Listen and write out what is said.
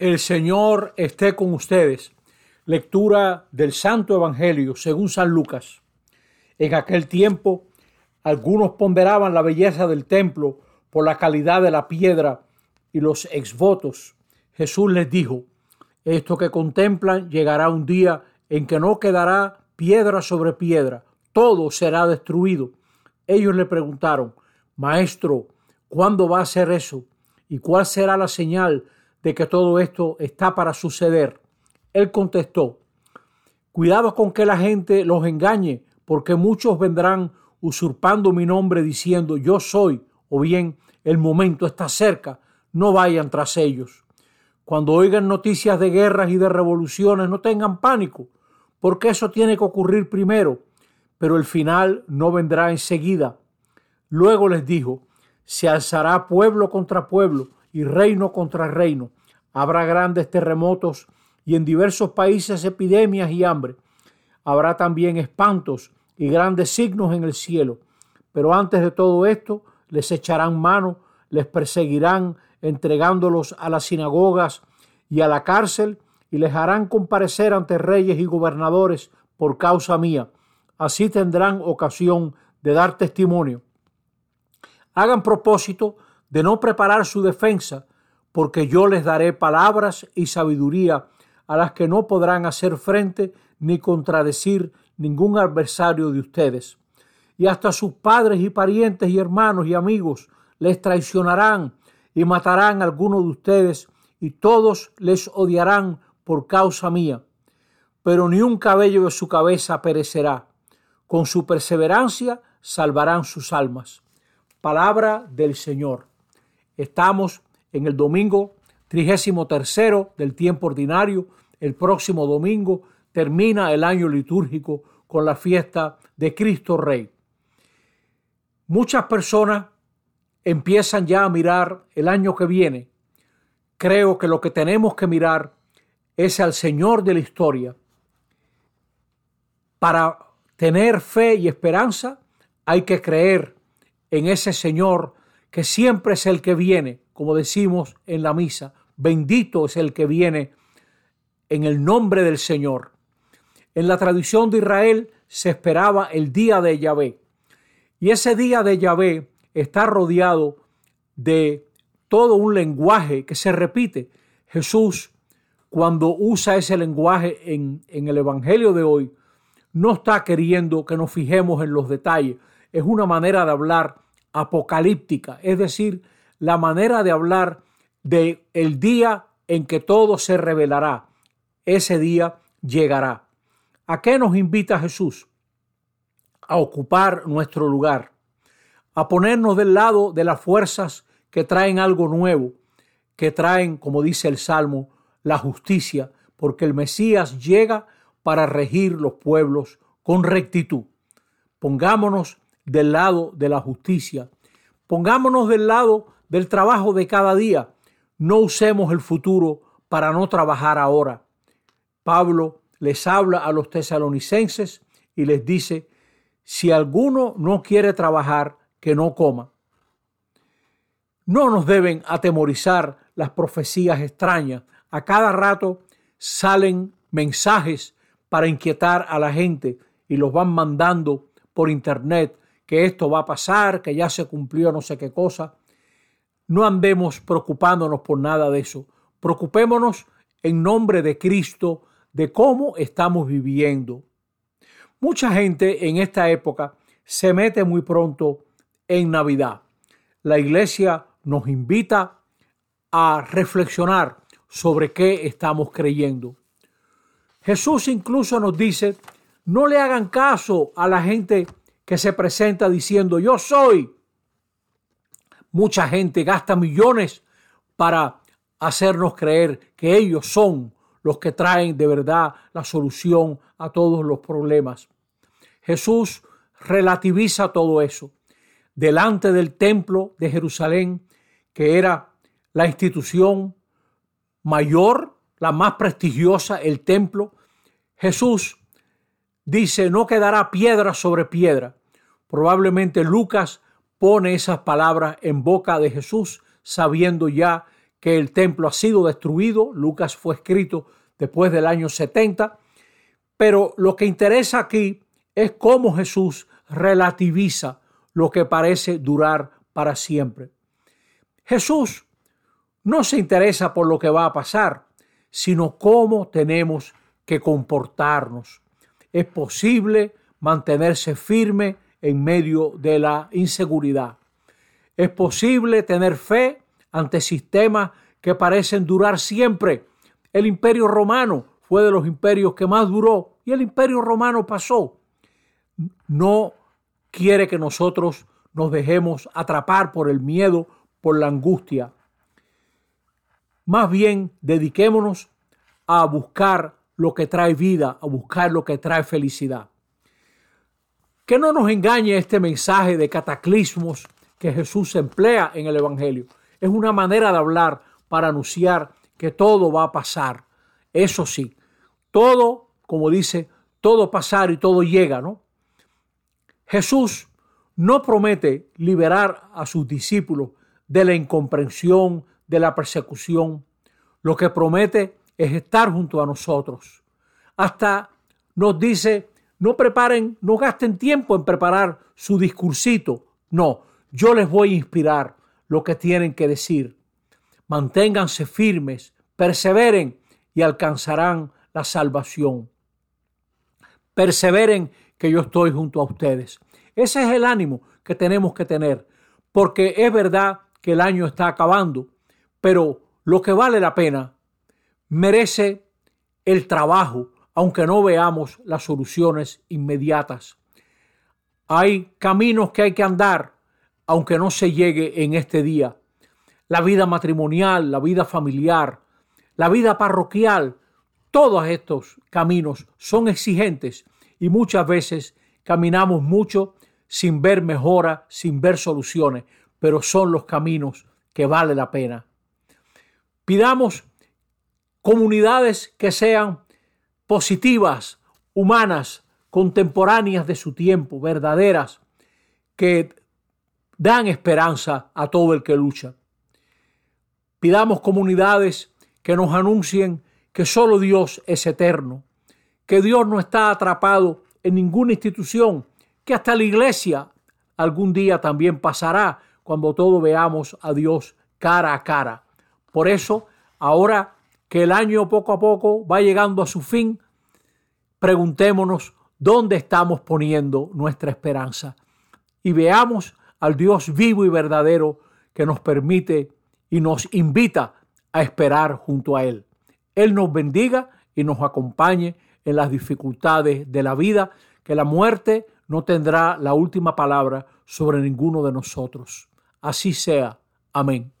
El Señor esté con ustedes. Lectura del Santo Evangelio según San Lucas. En aquel tiempo, algunos ponderaban la belleza del templo por la calidad de la piedra y los exvotos. Jesús les dijo, esto que contemplan llegará un día en que no quedará piedra sobre piedra, todo será destruido. Ellos le preguntaron, Maestro, ¿cuándo va a ser eso? ¿Y cuál será la señal de que todo esto está para suceder? Él contestó, Cuidado con que la gente los engañe, porque muchos vendrán usurpando mi nombre diciendo yo soy, o bien el momento está cerca, no vayan tras ellos. Cuando oigan noticias de guerras y de revoluciones, no tengan pánico, porque eso tiene que ocurrir primero, pero el final no vendrá enseguida. Luego les dijo, se alzará pueblo contra pueblo y reino contra reino. Habrá grandes terremotos y en diversos países epidemias y hambre. Habrá también espantos y grandes signos en el cielo. Pero antes de todo esto, les echarán mano, les perseguirán, entregándolos a las sinagogas y a la cárcel, y les harán comparecer ante reyes y gobernadores por causa mía. Así tendrán ocasión de dar testimonio hagan propósito de no preparar su defensa, porque yo les daré palabras y sabiduría a las que no podrán hacer frente ni contradecir ningún adversario de ustedes. Y hasta sus padres y parientes y hermanos y amigos les traicionarán y matarán a alguno de ustedes, y todos les odiarán por causa mía. Pero ni un cabello de su cabeza perecerá. Con su perseverancia salvarán sus almas. Palabra del Señor. Estamos en el domingo trigésimo tercero del tiempo ordinario. El próximo domingo termina el año litúrgico con la fiesta de Cristo Rey. Muchas personas empiezan ya a mirar el año que viene. Creo que lo que tenemos que mirar es al Señor de la historia. Para tener fe y esperanza hay que creer en ese Señor que siempre es el que viene, como decimos en la misa, bendito es el que viene en el nombre del Señor. En la tradición de Israel se esperaba el día de Yahvé. Y ese día de Yahvé está rodeado de todo un lenguaje que se repite. Jesús, cuando usa ese lenguaje en, en el Evangelio de hoy, no está queriendo que nos fijemos en los detalles. Es una manera de hablar apocalíptica, es decir, la manera de hablar de el día en que todo se revelará. Ese día llegará. ¿A qué nos invita Jesús? A ocupar nuestro lugar, a ponernos del lado de las fuerzas que traen algo nuevo, que traen, como dice el Salmo, la justicia, porque el Mesías llega para regir los pueblos con rectitud. Pongámonos del lado de la justicia. Pongámonos del lado del trabajo de cada día. No usemos el futuro para no trabajar ahora. Pablo les habla a los tesalonicenses y les dice, si alguno no quiere trabajar, que no coma. No nos deben atemorizar las profecías extrañas. A cada rato salen mensajes para inquietar a la gente y los van mandando por internet que esto va a pasar, que ya se cumplió no sé qué cosa. No andemos preocupándonos por nada de eso. Preocupémonos en nombre de Cristo de cómo estamos viviendo. Mucha gente en esta época se mete muy pronto en Navidad. La iglesia nos invita a reflexionar sobre qué estamos creyendo. Jesús incluso nos dice, no le hagan caso a la gente que se presenta diciendo yo soy. Mucha gente gasta millones para hacernos creer que ellos son los que traen de verdad la solución a todos los problemas. Jesús relativiza todo eso. Delante del templo de Jerusalén, que era la institución mayor, la más prestigiosa, el templo, Jesús dice, no quedará piedra sobre piedra. Probablemente Lucas pone esas palabras en boca de Jesús, sabiendo ya que el templo ha sido destruido. Lucas fue escrito después del año 70. Pero lo que interesa aquí es cómo Jesús relativiza lo que parece durar para siempre. Jesús no se interesa por lo que va a pasar, sino cómo tenemos que comportarnos. Es posible mantenerse firme en medio de la inseguridad. Es posible tener fe ante sistemas que parecen durar siempre. El imperio romano fue de los imperios que más duró y el imperio romano pasó. No quiere que nosotros nos dejemos atrapar por el miedo, por la angustia. Más bien dediquémonos a buscar lo que trae vida, a buscar lo que trae felicidad. Que no nos engañe este mensaje de cataclismos que Jesús emplea en el Evangelio. Es una manera de hablar para anunciar que todo va a pasar. Eso sí, todo, como dice, todo pasar y todo llega, ¿no? Jesús no promete liberar a sus discípulos de la incomprensión, de la persecución. Lo que promete es estar junto a nosotros. Hasta nos dice, no preparen, no gasten tiempo en preparar su discursito. No, yo les voy a inspirar lo que tienen que decir. Manténganse firmes, perseveren y alcanzarán la salvación. Perseveren que yo estoy junto a ustedes. Ese es el ánimo que tenemos que tener, porque es verdad que el año está acabando, pero lo que vale la pena merece el trabajo, aunque no veamos las soluciones inmediatas. Hay caminos que hay que andar, aunque no se llegue en este día. La vida matrimonial, la vida familiar, la vida parroquial, todos estos caminos son exigentes y muchas veces caminamos mucho sin ver mejora, sin ver soluciones, pero son los caminos que vale la pena. Pidamos comunidades que sean positivas, humanas, contemporáneas de su tiempo, verdaderas, que dan esperanza a todo el que lucha. Pidamos comunidades que nos anuncien que solo Dios es eterno, que Dios no está atrapado en ninguna institución, que hasta la iglesia algún día también pasará cuando todos veamos a Dios cara a cara. Por eso, ahora que el año poco a poco va llegando a su fin, preguntémonos dónde estamos poniendo nuestra esperanza y veamos al Dios vivo y verdadero que nos permite y nos invita a esperar junto a Él. Él nos bendiga y nos acompañe en las dificultades de la vida, que la muerte no tendrá la última palabra sobre ninguno de nosotros. Así sea. Amén.